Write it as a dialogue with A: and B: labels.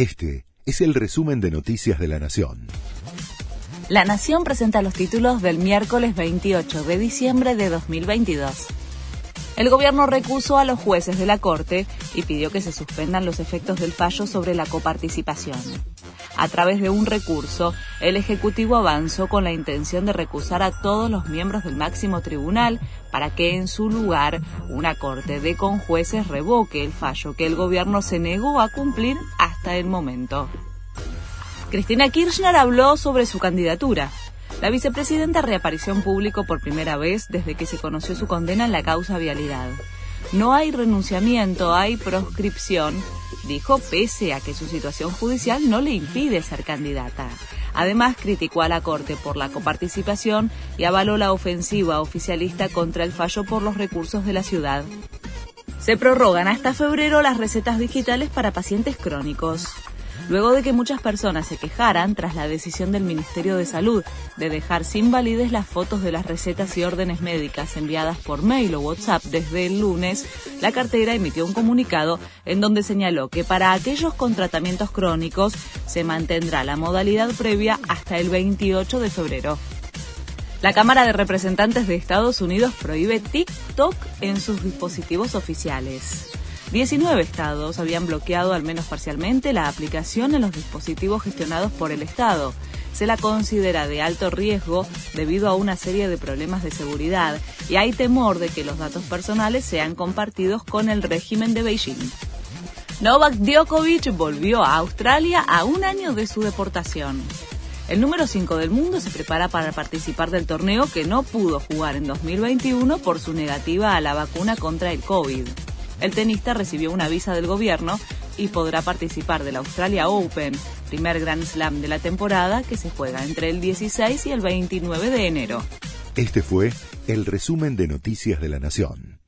A: Este es el resumen de Noticias de la Nación.
B: La Nación presenta los títulos del miércoles 28 de diciembre de 2022. El gobierno recusó a los jueces de la Corte y pidió que se suspendan los efectos del fallo sobre la coparticipación. A través de un recurso, el Ejecutivo avanzó con la intención de recusar a todos los miembros del máximo tribunal para que en su lugar una Corte de conjueces revoque el fallo que el gobierno se negó a cumplir hasta el momento. Cristina Kirchner habló sobre su candidatura. La vicepresidenta reapareció en público por primera vez desde que se conoció su condena en la causa vialidad. No hay renunciamiento, hay proscripción, dijo pese a que su situación judicial no le impide ser candidata. Además, criticó a la Corte por la coparticipación y avaló la ofensiva oficialista contra el fallo por los recursos de la ciudad. Se prorrogan hasta febrero las recetas digitales para pacientes crónicos luego de que muchas personas se quejaran tras la decisión del Ministerio de Salud de dejar sin validez las fotos de las recetas y órdenes médicas enviadas por mail o WhatsApp desde el lunes, la cartera emitió un comunicado en donde señaló que para aquellos con tratamientos crónicos se mantendrá la modalidad previa hasta el 28 de febrero. La Cámara de Representantes de Estados Unidos prohíbe TikTok en sus dispositivos oficiales. 19 estados habían bloqueado al menos parcialmente la aplicación en los dispositivos gestionados por el Estado. Se la considera de alto riesgo debido a una serie de problemas de seguridad y hay temor de que los datos personales sean compartidos con el régimen de Beijing. Novak Djokovic volvió a Australia a un año de su deportación. El número 5 del mundo se prepara para participar del torneo que no pudo jugar en 2021 por su negativa a la vacuna contra el COVID. El tenista recibió una visa del gobierno y podrá participar del Australia Open, primer Grand Slam de la temporada que se juega entre el 16 y el 29 de enero.
A: Este fue el resumen de Noticias de la Nación.